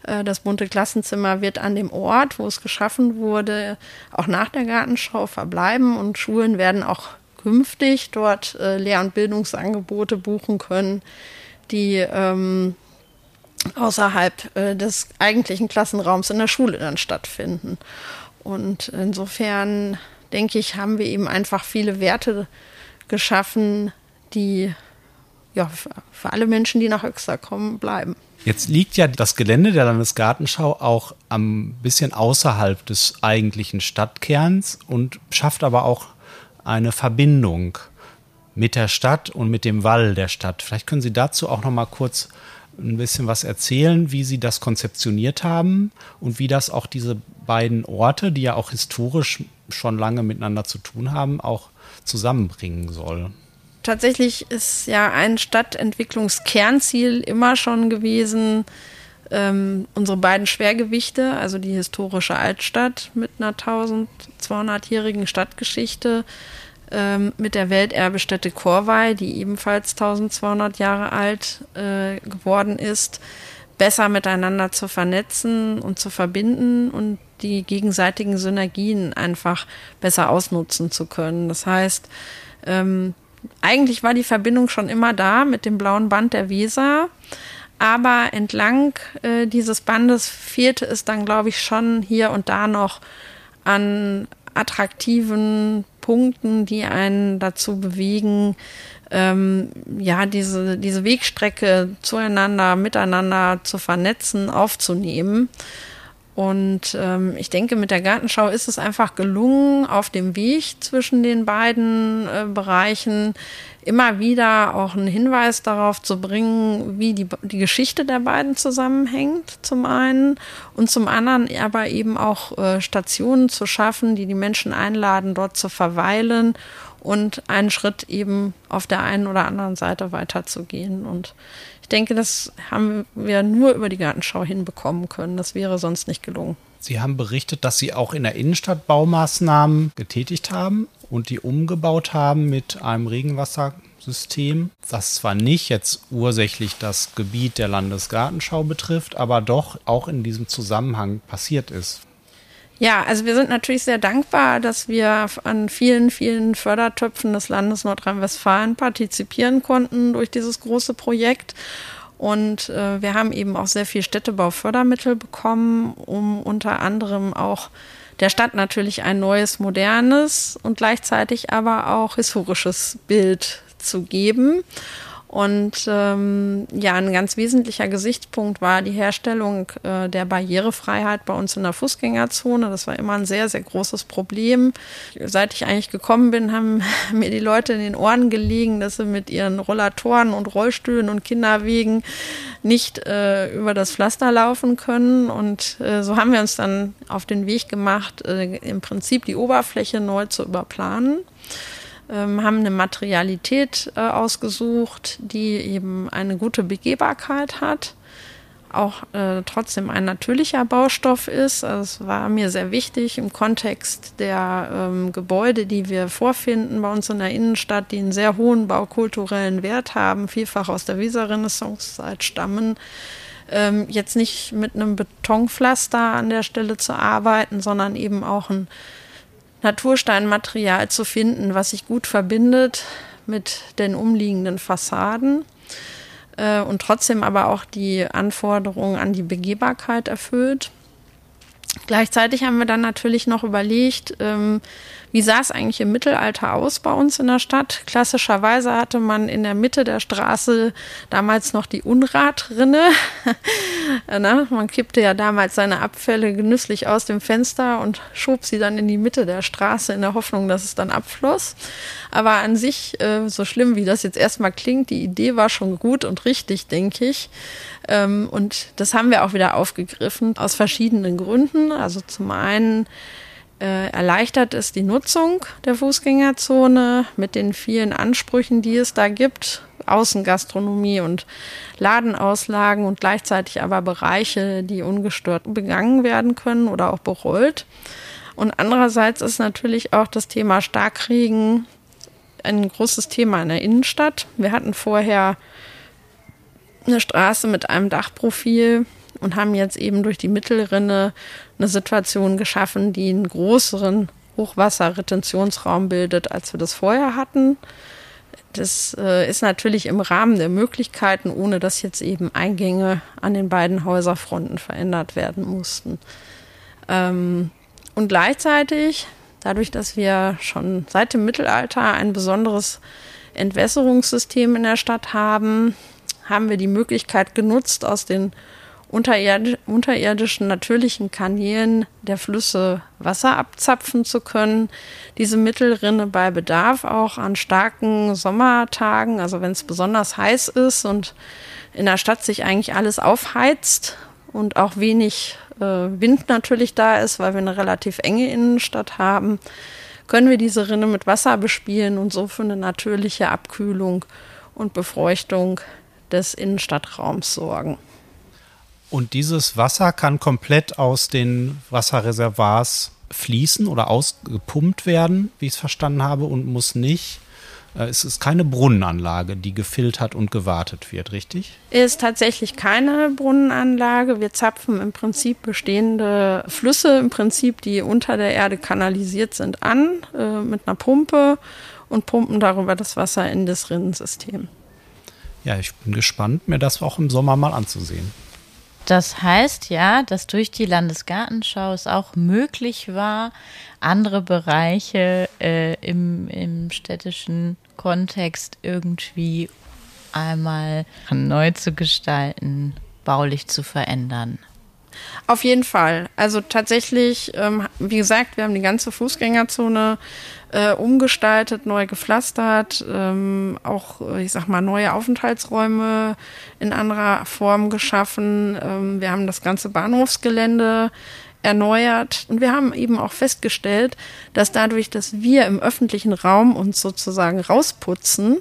Äh, das bunte Klassenzimmer wird an dem Ort, wo es geschaffen wurde, auch nach der Gartenschau verbleiben und Schulen werden auch künftig dort äh, Lehr- und Bildungsangebote buchen können, die ähm, außerhalb äh, des eigentlichen Klassenraums in der Schule dann stattfinden. Und insofern denke ich, haben wir eben einfach viele Werte geschaffen, die ja, für alle Menschen, die nach Höxter kommen, bleiben. Jetzt liegt ja das Gelände der Landesgartenschau auch ein bisschen außerhalb des eigentlichen Stadtkerns und schafft aber auch eine Verbindung mit der Stadt und mit dem Wall der Stadt. Vielleicht können Sie dazu auch noch mal kurz ein bisschen was erzählen, wie Sie das konzeptioniert haben und wie das auch diese beiden Orte, die ja auch historisch schon lange miteinander zu tun haben, auch zusammenbringen soll tatsächlich ist ja ein Stadtentwicklungskernziel immer schon gewesen, ähm, unsere beiden Schwergewichte, also die historische Altstadt mit einer 1200-jährigen Stadtgeschichte, ähm, mit der Welterbestätte Korwei, die ebenfalls 1200 Jahre alt äh, geworden ist, besser miteinander zu vernetzen und zu verbinden und die gegenseitigen Synergien einfach besser ausnutzen zu können. Das heißt, ähm, eigentlich war die Verbindung schon immer da mit dem blauen Band der Weser. Aber entlang äh, dieses Bandes fehlte es dann, glaube ich, schon hier und da noch an attraktiven Punkten, die einen dazu bewegen, ähm, ja, diese, diese Wegstrecke zueinander, miteinander zu vernetzen, aufzunehmen. Und ähm, ich denke, mit der Gartenschau ist es einfach gelungen, auf dem Weg zwischen den beiden äh, Bereichen immer wieder auch einen Hinweis darauf zu bringen, wie die, die Geschichte der beiden zusammenhängt, zum einen, und zum anderen aber eben auch äh, Stationen zu schaffen, die die Menschen einladen, dort zu verweilen und einen Schritt eben auf der einen oder anderen Seite weiterzugehen. Und denke, das haben wir nur über die Gartenschau hinbekommen können. Das wäre sonst nicht gelungen. Sie haben berichtet, dass Sie auch in der Innenstadt Baumaßnahmen getätigt haben und die umgebaut haben mit einem Regenwassersystem, das zwar nicht jetzt ursächlich das Gebiet der Landesgartenschau betrifft, aber doch auch in diesem Zusammenhang passiert ist. Ja, also wir sind natürlich sehr dankbar, dass wir an vielen, vielen Fördertöpfen des Landes Nordrhein-Westfalen partizipieren konnten durch dieses große Projekt. Und äh, wir haben eben auch sehr viel Städtebaufördermittel bekommen, um unter anderem auch der Stadt natürlich ein neues, modernes und gleichzeitig aber auch historisches Bild zu geben. Und ähm, ja, ein ganz wesentlicher Gesichtspunkt war die Herstellung äh, der Barrierefreiheit bei uns in der Fußgängerzone. Das war immer ein sehr, sehr großes Problem. Seit ich eigentlich gekommen bin, haben *laughs* mir die Leute in den Ohren gelegen, dass sie mit ihren Rollatoren und Rollstühlen und Kinderwegen nicht äh, über das Pflaster laufen können. Und äh, so haben wir uns dann auf den Weg gemacht, äh, im Prinzip die Oberfläche neu zu überplanen. Ähm, haben eine Materialität äh, ausgesucht, die eben eine gute Begehbarkeit hat auch äh, trotzdem ein natürlicher Baustoff ist. Also es war mir sehr wichtig im Kontext der ähm, Gebäude, die wir vorfinden bei uns in der Innenstadt, die einen sehr hohen baukulturellen Wert haben, vielfach aus der Visa-Renaissance-Zeit stammen, ähm, jetzt nicht mit einem Betonpflaster an der Stelle zu arbeiten, sondern eben auch ein Natursteinmaterial zu finden, was sich gut verbindet mit den umliegenden Fassaden äh, und trotzdem aber auch die Anforderungen an die Begehbarkeit erfüllt. Gleichzeitig haben wir dann natürlich noch überlegt, ähm, wie sah es eigentlich im Mittelalter aus bei uns in der Stadt? Klassischerweise hatte man in der Mitte der Straße damals noch die Unradrinne. *laughs* Na, man kippte ja damals seine Abfälle genüsslich aus dem Fenster und schob sie dann in die Mitte der Straße in der Hoffnung, dass es dann abfloss. Aber an sich, äh, so schlimm wie das jetzt erstmal klingt, die Idee war schon gut und richtig, denke ich. Ähm, und das haben wir auch wieder aufgegriffen aus verschiedenen Gründen. Also zum einen äh, erleichtert es die Nutzung der Fußgängerzone mit den vielen Ansprüchen, die es da gibt. Außengastronomie und Ladenauslagen und gleichzeitig aber Bereiche, die ungestört begangen werden können oder auch berollt. Und andererseits ist natürlich auch das Thema Starkregen ein großes Thema in der Innenstadt. Wir hatten vorher eine Straße mit einem Dachprofil, und haben jetzt eben durch die Mittelrinne eine Situation geschaffen, die einen größeren Hochwasserretentionsraum bildet, als wir das vorher hatten. Das äh, ist natürlich im Rahmen der Möglichkeiten, ohne dass jetzt eben Eingänge an den beiden Häuserfronten verändert werden mussten. Ähm, und gleichzeitig, dadurch, dass wir schon seit dem Mittelalter ein besonderes Entwässerungssystem in der Stadt haben, haben wir die Möglichkeit genutzt, aus den unterird unterirdischen natürlichen Kanälen der Flüsse Wasser abzapfen zu können. Diese Mittelrinne bei Bedarf auch an starken Sommertagen, also wenn es besonders heiß ist und in der Stadt sich eigentlich alles aufheizt und auch wenig äh, Wind natürlich da ist, weil wir eine relativ enge Innenstadt haben, können wir diese Rinne mit Wasser bespielen und so für eine natürliche Abkühlung und Befeuchtung des Innenstadtraums sorgen. Und dieses Wasser kann komplett aus den Wasserreservoirs fließen oder ausgepumpt werden, wie ich es verstanden habe, und muss nicht. Äh, es ist keine Brunnenanlage, die gefiltert und gewartet wird, richtig? Ist tatsächlich keine Brunnenanlage. Wir zapfen im Prinzip bestehende Flüsse, im Prinzip, die unter der Erde kanalisiert sind, an äh, mit einer Pumpe und pumpen darüber das Wasser in das Rinnensystem. Ja, ich bin gespannt, mir das auch im Sommer mal anzusehen. Das heißt ja, dass durch die Landesgartenschau es auch möglich war, andere Bereiche äh, im, im städtischen Kontext irgendwie einmal neu zu gestalten, baulich zu verändern. Auf jeden Fall. Also tatsächlich, ähm, wie gesagt, wir haben die ganze Fußgängerzone äh, umgestaltet, neu gepflastert, ähm, auch, ich sag mal, neue Aufenthaltsräume in anderer Form geschaffen. Ähm, wir haben das ganze Bahnhofsgelände erneuert und wir haben eben auch festgestellt, dass dadurch, dass wir im öffentlichen Raum uns sozusagen rausputzen,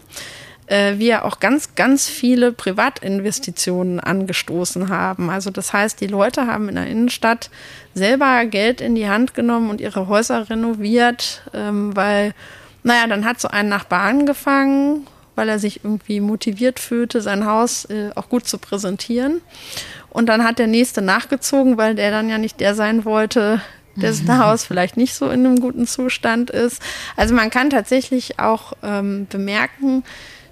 äh, wir auch ganz, ganz viele Privatinvestitionen angestoßen haben. Also das heißt, die Leute haben in der Innenstadt selber Geld in die Hand genommen und ihre Häuser renoviert, ähm, weil, naja, dann hat so ein Nachbar angefangen, weil er sich irgendwie motiviert fühlte, sein Haus äh, auch gut zu präsentieren. Und dann hat der nächste nachgezogen, weil der dann ja nicht der sein wollte, dessen mhm. Haus vielleicht nicht so in einem guten Zustand ist. Also man kann tatsächlich auch ähm, bemerken,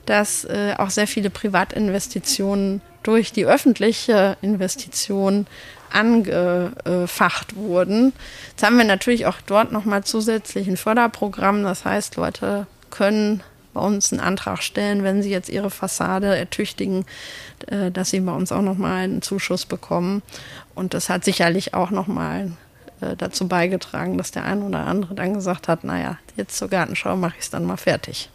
dass äh, auch sehr viele Privatinvestitionen durch die öffentliche Investition angefacht wurden. Jetzt haben wir natürlich auch dort nochmal zusätzlich ein Förderprogramm. Das heißt, Leute können bei uns einen Antrag stellen, wenn sie jetzt ihre Fassade ertüchtigen, äh, dass sie bei uns auch nochmal einen Zuschuss bekommen. Und das hat sicherlich auch nochmal äh, dazu beigetragen, dass der ein oder andere dann gesagt hat, naja, jetzt zur Gartenschau mache ich es dann mal fertig.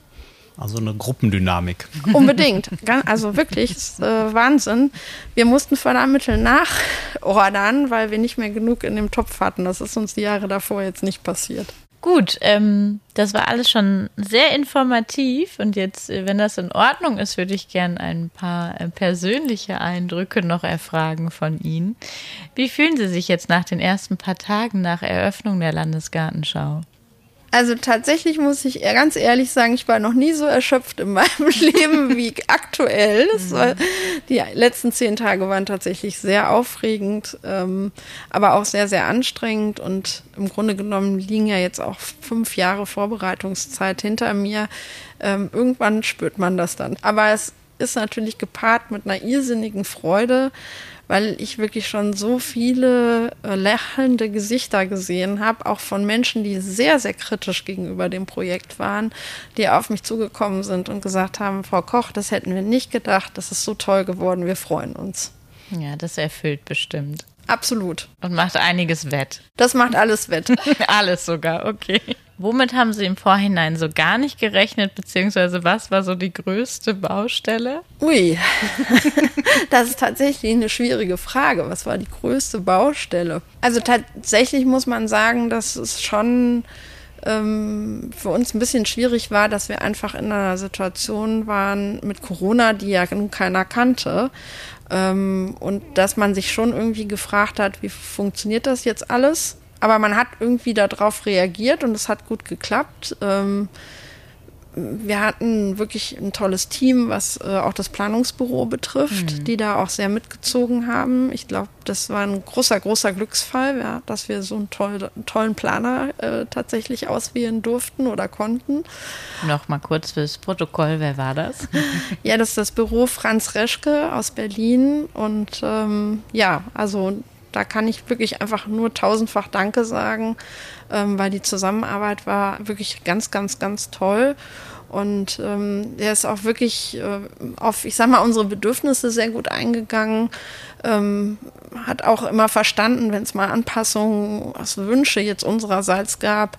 Also eine Gruppendynamik. Unbedingt. Also wirklich, ist, äh, Wahnsinn. Wir mussten Fördermittel nachordern, weil wir nicht mehr genug in dem Topf hatten. Das ist uns die Jahre davor jetzt nicht passiert. Gut, ähm, das war alles schon sehr informativ und jetzt, äh, wenn das in Ordnung ist, würde ich gerne ein paar äh, persönliche Eindrücke noch erfragen von Ihnen. Wie fühlen Sie sich jetzt nach den ersten paar Tagen nach Eröffnung der Landesgartenschau? Also tatsächlich muss ich ganz ehrlich sagen, ich war noch nie so erschöpft in meinem *laughs* Leben wie aktuell. War, die letzten zehn Tage waren tatsächlich sehr aufregend, ähm, aber auch sehr, sehr anstrengend. Und im Grunde genommen liegen ja jetzt auch fünf Jahre Vorbereitungszeit hinter mir. Ähm, irgendwann spürt man das dann. Aber es ist natürlich gepaart mit einer irrsinnigen Freude weil ich wirklich schon so viele äh, lächelnde Gesichter gesehen habe, auch von Menschen, die sehr, sehr kritisch gegenüber dem Projekt waren, die auf mich zugekommen sind und gesagt haben, Frau Koch, das hätten wir nicht gedacht, das ist so toll geworden, wir freuen uns. Ja, das erfüllt bestimmt. Absolut. Und macht einiges wett. Das macht alles wett. *laughs* alles sogar, okay. Womit haben Sie im Vorhinein so gar nicht gerechnet, beziehungsweise was war so die größte Baustelle? Ui, *laughs* das ist tatsächlich eine schwierige Frage. Was war die größte Baustelle? Also tatsächlich muss man sagen, dass es schon ähm, für uns ein bisschen schwierig war, dass wir einfach in einer Situation waren mit Corona, die ja nun keiner kannte. Ähm, und dass man sich schon irgendwie gefragt hat, wie funktioniert das jetzt alles? Aber man hat irgendwie darauf reagiert und es hat gut geklappt. Ähm, wir hatten wirklich ein tolles Team, was äh, auch das Planungsbüro betrifft, mhm. die da auch sehr mitgezogen haben. Ich glaube, das war ein großer, großer Glücksfall, ja, dass wir so einen, toll, tollen Planer äh, tatsächlich auswählen durften oder konnten. Noch mal kurz fürs Protokoll, wer war das? *laughs* ja, das ist das Büro Franz Reschke aus Berlin und ähm, ja, also da kann ich wirklich einfach nur tausendfach Danke sagen, ähm, weil die Zusammenarbeit war wirklich ganz, ganz, ganz toll. Und ähm, er ist auch wirklich äh, auf, ich sag mal, unsere Bedürfnisse sehr gut eingegangen. Ähm, hat auch immer verstanden, wenn es mal Anpassungen, was Wünsche jetzt unsererseits gab,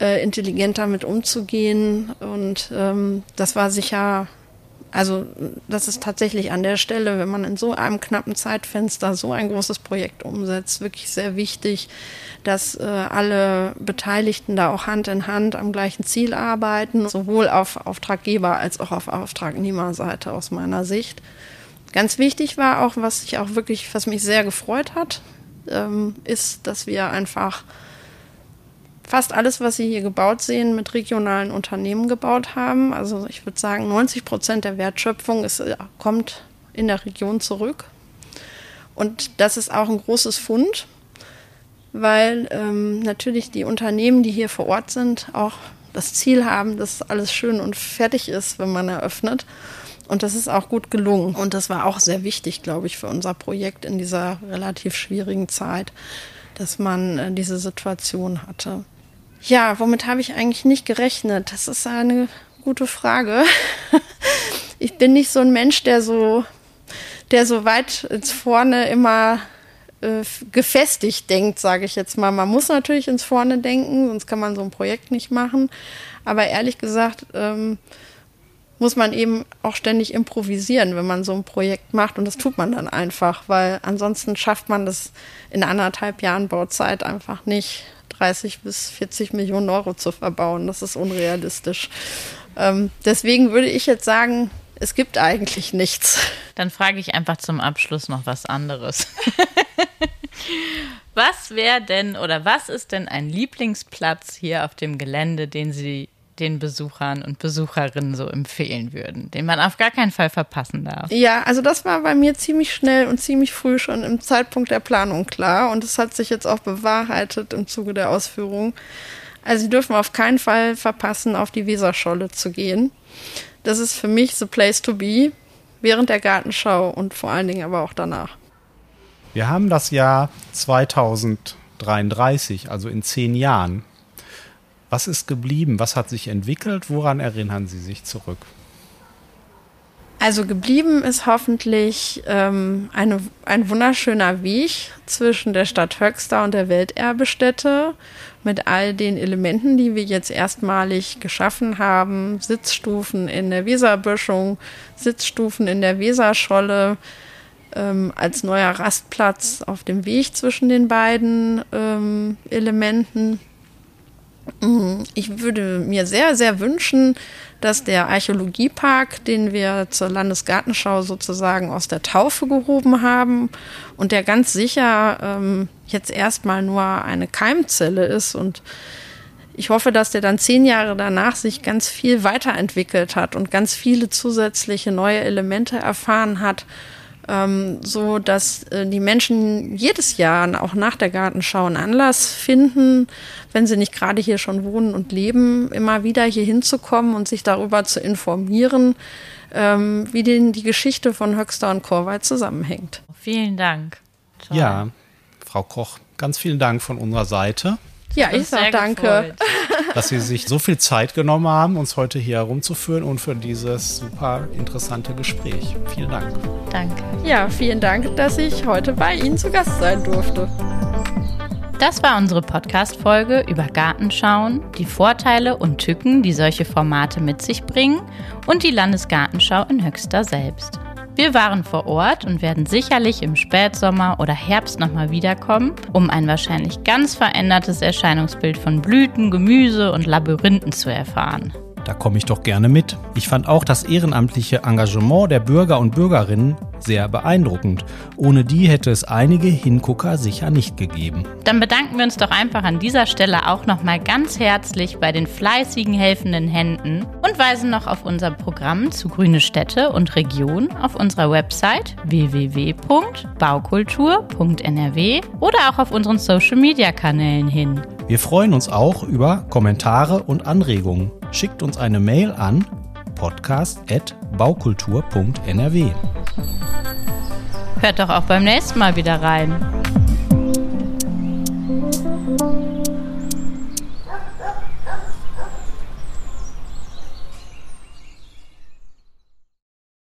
äh, intelligent damit umzugehen. Und ähm, das war sicher also das ist tatsächlich an der Stelle, wenn man in so einem knappen Zeitfenster so ein großes Projekt umsetzt, wirklich sehr wichtig, dass äh, alle Beteiligten da auch Hand in Hand am gleichen Ziel arbeiten, sowohl auf Auftraggeber als auch auf Auftragnehmerseite aus meiner Sicht. Ganz wichtig war auch, was sich auch wirklich, was mich sehr gefreut hat, ähm, ist, dass wir einfach fast alles, was Sie hier gebaut sehen, mit regionalen Unternehmen gebaut haben. Also ich würde sagen, 90 Prozent der Wertschöpfung ist, äh, kommt in der Region zurück. Und das ist auch ein großes Fund, weil ähm, natürlich die Unternehmen, die hier vor Ort sind, auch das Ziel haben, dass alles schön und fertig ist, wenn man eröffnet. Und das ist auch gut gelungen. Und das war auch sehr wichtig, glaube ich, für unser Projekt in dieser relativ schwierigen Zeit, dass man äh, diese Situation hatte. Ja, womit habe ich eigentlich nicht gerechnet? Das ist eine gute Frage. *laughs* Ich bin nicht so ein Mensch, der so, der so weit ins Vorne immer äh, gefestigt denkt, sage ich jetzt mal. Man muss natürlich ins Vorne denken, sonst kann man so ein Projekt nicht machen. Aber ehrlich gesagt, ähm, muss man eben auch ständig improvisieren, wenn man so ein Projekt macht. Und das tut man dann einfach, weil ansonsten schafft man das in anderthalb Jahren Bauzeit einfach nicht. 30 bis 40 Millionen Euro zu verbauen. Das ist unrealistisch. Ähm, deswegen würde ich jetzt sagen, es gibt eigentlich nichts. Dann frage ich einfach zum Abschluss noch was anderes. *laughs* was wäre denn oder was ist denn ein Lieblingsplatz hier auf dem Gelände, den Sie den Besuchern und Besucherinnen so empfehlen würden, den man auf gar keinen Fall verpassen darf? Ja, also das war bei mir ziemlich schnell und ziemlich früh schon im Zeitpunkt der Planung klar und es hat sich jetzt auch bewahrheitet im Zuge der Ausführung. Also Sie dürfen auf keinen Fall verpassen, auf die Weserscholle zu gehen. Das ist für mich the place to be, während der Gartenschau und vor allen Dingen aber auch danach. Wir haben das Jahr 2033, also in zehn Jahren. Was ist geblieben? Was hat sich entwickelt? Woran erinnern Sie sich zurück? Also geblieben ist hoffentlich ähm, eine, ein wunderschöner Weg zwischen der Stadt Höxter und der Welterbestätte, mit all den Elementen, die wir jetzt erstmalig geschaffen haben. Sitzstufen in der Weserböschung, Sitzstufen in der Weserscholle, ähm, als neuer Rastplatz auf dem Weg zwischen den beiden ähm, Elementen. Mm, ich würde mir sehr, sehr wünschen, dass der Archäologiepark, den wir zur Landesgartenschau sozusagen aus der Taufe gehoben haben und der ganz sicher ähm, jetzt erstmal nur eine Keimzelle ist und ich hoffe, dass der dann zehn Jahre danach sich ganz viel weiterentwickelt hat und ganz viele zusätzliche neue Elemente erfahren hat ähm, so dass äh, die Menschen jedes Jahr auch nach der Gartenschau einen Anlass finden, wenn sie nicht gerade hier schon wohnen und leben, immer wieder hier hinzukommen und sich darüber zu informieren, ähm, wie denn die Geschichte von Höxter und Korweit zusammenhängt. Vielen Dank. Toll. Ja, Frau Koch, ganz vielen Dank von unserer Seite. Ja, ich sage danke. Dass Sie sich so viel Zeit genommen haben, uns heute hier herumzuführen und für dieses super interessante Gespräch. Vielen Dank. Danke. Ja, vielen Dank, dass ich heute bei Ihnen zu Gast sein durfte. Das war unsere Podcast-Folge über Gartenschauen, die Vorteile und Tücken, die solche Formate mit sich bringen und die Landesgartenschau in Höxter selbst. Wir waren vor Ort und werden sicherlich im Spätsommer oder Herbst nochmal wiederkommen, um ein wahrscheinlich ganz verändertes Erscheinungsbild von Blüten, Gemüse und Labyrinthen zu erfahren. Da komme ich doch gerne mit. Ich fand auch das ehrenamtliche Engagement der Bürger und Bürgerinnen sehr beeindruckend. Ohne die hätte es einige Hingucker sicher nicht gegeben. Dann bedanken wir uns doch einfach an dieser Stelle auch nochmal ganz herzlich bei den fleißigen helfenden Händen und weisen noch auf unser Programm zu Grüne Städte und Region auf unserer Website www.baukultur.nrw oder auch auf unseren Social Media Kanälen hin. Wir freuen uns auch über Kommentare und Anregungen. Schickt uns eine Mail an podcast.baukultur.nrw. Hört doch auch beim nächsten Mal wieder rein.